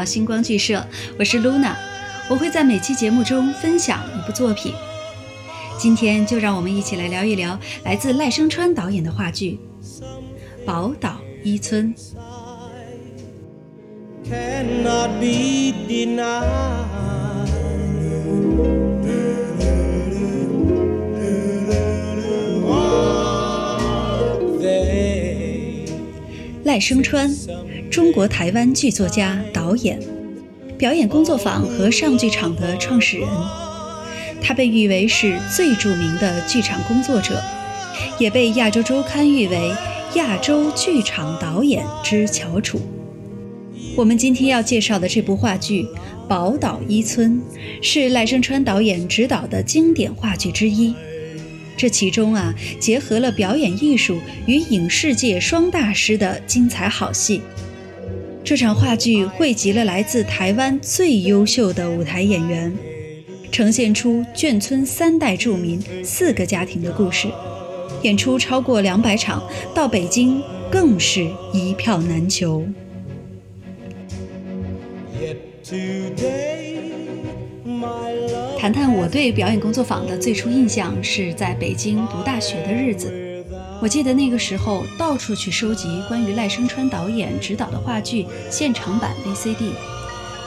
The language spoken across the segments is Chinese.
到星光剧社，我是 Luna，我会在每期节目中分享一部作品。今天就让我们一起来聊一聊来自赖声川导演的话剧《宝岛一村》。赖声川，中国台湾剧作家、导演，表演工作坊和上剧场的创始人。他被誉为是最著名的剧场工作者，也被《亚洲周刊》誉为亚洲剧场导演之翘楚。我们今天要介绍的这部话剧《宝岛一村》，是赖声川导演执导的经典话剧之一。这其中啊，结合了表演艺术与影视界双大师的精彩好戏。这场话剧汇集了来自台湾最优秀的舞台演员。呈现出眷村三代住民四个家庭的故事，演出超过两百场，到北京更是一票难求。谈谈我对表演工作坊的最初印象，是在北京读大学的日子。我记得那个时候，到处去收集关于赖声川导演执导的话剧现场版 VCD。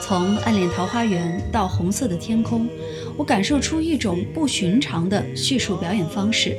从《暗恋桃花源》到《红色的天空》，我感受出一种不寻常的叙述表演方式。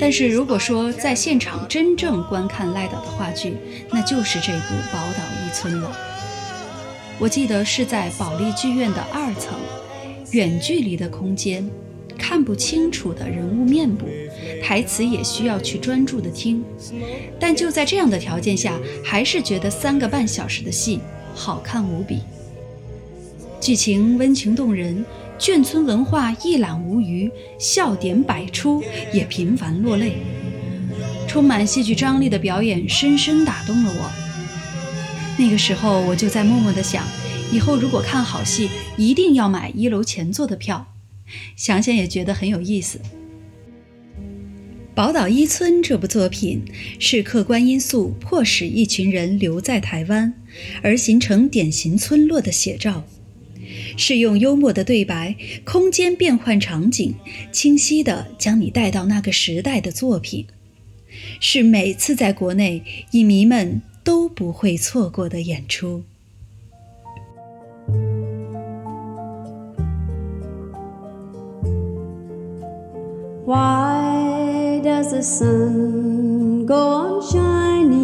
但是如果说在现场真正观看赖导的话剧，那就是这部《宝岛一村》了。我记得是在保利剧院的二层，远距离的空间，看不清楚的人物面部，台词也需要去专注的听。但就在这样的条件下，还是觉得三个半小时的戏。好看无比，剧情温情动人，眷村文化一览无余，笑点百出，也频繁落泪。充满戏剧张力的表演深深打动了我。那个时候，我就在默默地想，以后如果看好戏，一定要买一楼前座的票。想想也觉得很有意思。《宝岛一村》这部作品是客观因素迫使一群人留在台湾，而形成典型村落的写照，是用幽默的对白、空间变换场景，清晰地将你带到那个时代的作品，是每次在国内影迷们都不会错过的演出。Does the sun go on shining?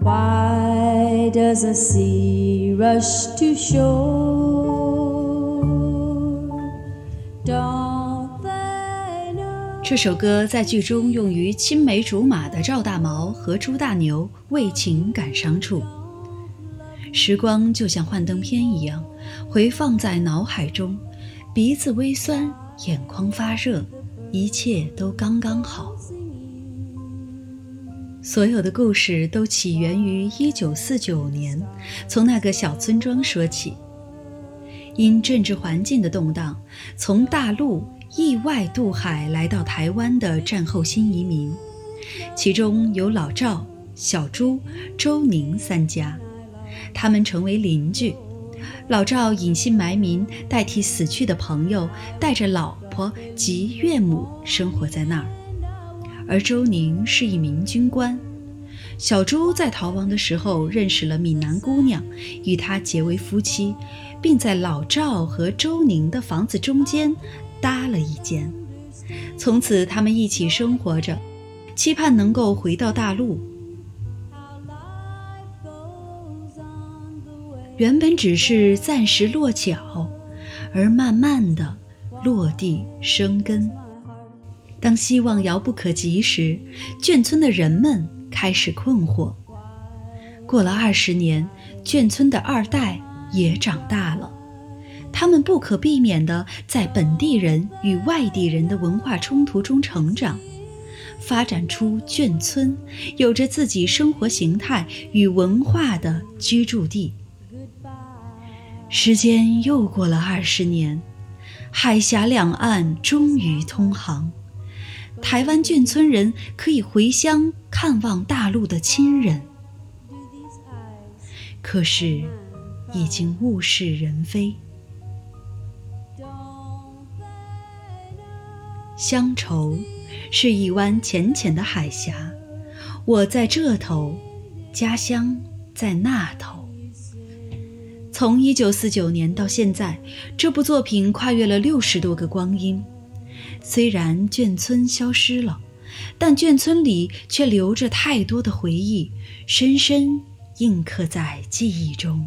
Why does the sea rush to shore? Don't they know? 这首歌在剧中用于青梅竹马的赵大毛和朱大牛为情感伤处。时光就像幻灯片一样，回放在脑海中，鼻子微酸。眼眶发热，一切都刚刚好。所有的故事都起源于一九四九年，从那个小村庄说起。因政治环境的动荡，从大陆意外渡海来到台湾的战后新移民，其中有老赵、小朱、周宁三家，他们成为邻居。老赵隐姓埋名，代替死去的朋友，带着老婆及岳母生活在那儿。而周宁是一名军官。小朱在逃亡的时候认识了闽南姑娘，与她结为夫妻，并在老赵和周宁的房子中间搭了一间。从此，他们一起生活着，期盼能够回到大陆。原本只是暂时落脚，而慢慢的落地生根。当希望遥不可及时，眷村的人们开始困惑。过了二十年，眷村的二代也长大了，他们不可避免地在本地人与外地人的文化冲突中成长，发展出眷村，有着自己生活形态与文化的居住地。时间又过了二十年，海峡两岸终于通航，台湾眷村人可以回乡看望大陆的亲人。可是，已经物是人非。乡愁是一湾浅浅的海峡，我在这头，家乡在那头。从一九四九年到现在，这部作品跨越了六十多个光阴。虽然眷村消失了，但眷村里却留着太多的回忆，深深印刻在记忆中。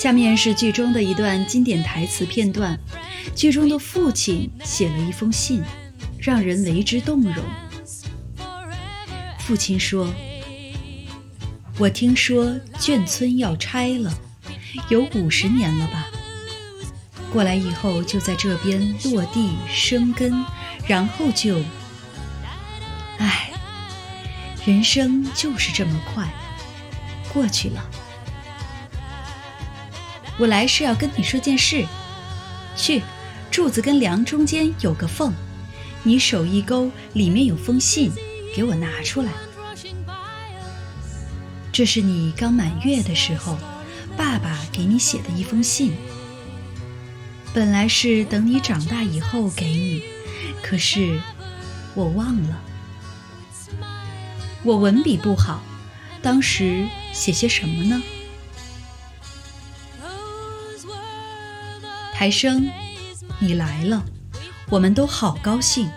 下面是剧中的一段经典台词片段，剧中的父亲写了一封信，让人为之动容。父亲说：“我听说眷村要拆了，有五十年了吧？过来以后就在这边落地生根，然后就……唉，人生就是这么快，过去了。”我来是要跟你说件事，去，柱子跟梁中间有个缝，你手一勾，里面有封信，给我拿出来。这是你刚满月的时候，爸爸给你写的一封信。本来是等你长大以后给你，可是我忘了。我文笔不好，当时写些什么呢？台生，你来了，我们都好高兴。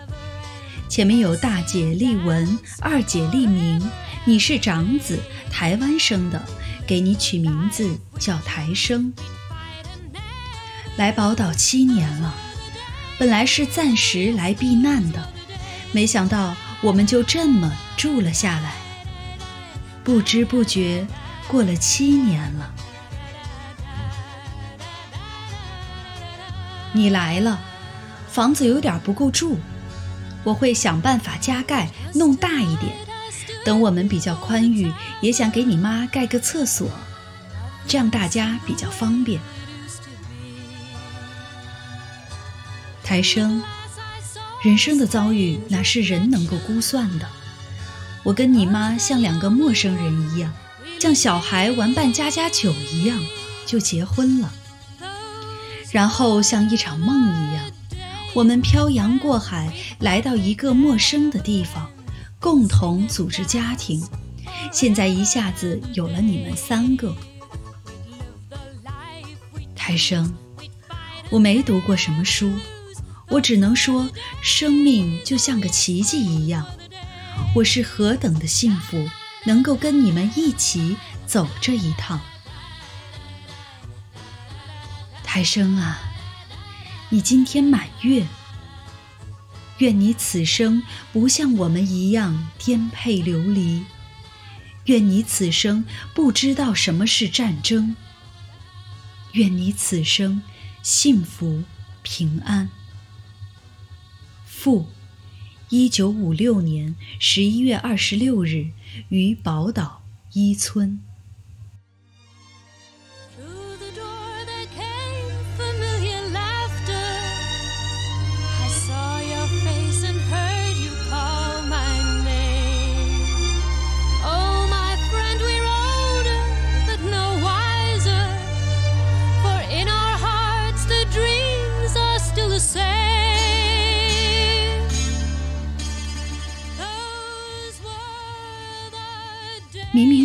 前面有大姐丽文，二姐丽明，你是长子，台湾生的，给你取名字叫台生。来宝岛七年了，本来是暂时来避难的，没想到我们就这么住了下来。不知不觉过了七年了。你来了，房子有点不够住，我会想办法加盖，弄大一点。等我们比较宽裕，也想给你妈盖个厕所，这样大家比较方便。台生，人生的遭遇哪是人能够估算的？我跟你妈像两个陌生人一样，像小孩玩扮家家酒一样，就结婚了。然后像一场梦一样，我们漂洋过海来到一个陌生的地方，共同组织家庭。现在一下子有了你们三个。泰生，我没读过什么书，我只能说，生命就像个奇迹一样。我是何等的幸福，能够跟你们一起走这一趟。海生啊，你今天满月。愿你此生不像我们一样颠沛流离，愿你此生不知道什么是战争，愿你此生幸福平安。父，一九五六年十一月二十六日于宝岛伊村。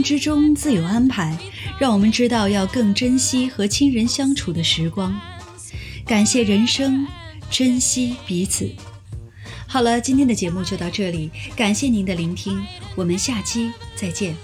之中自有安排，让我们知道要更珍惜和亲人相处的时光，感谢人生，珍惜彼此。好了，今天的节目就到这里，感谢您的聆听，我们下期再见。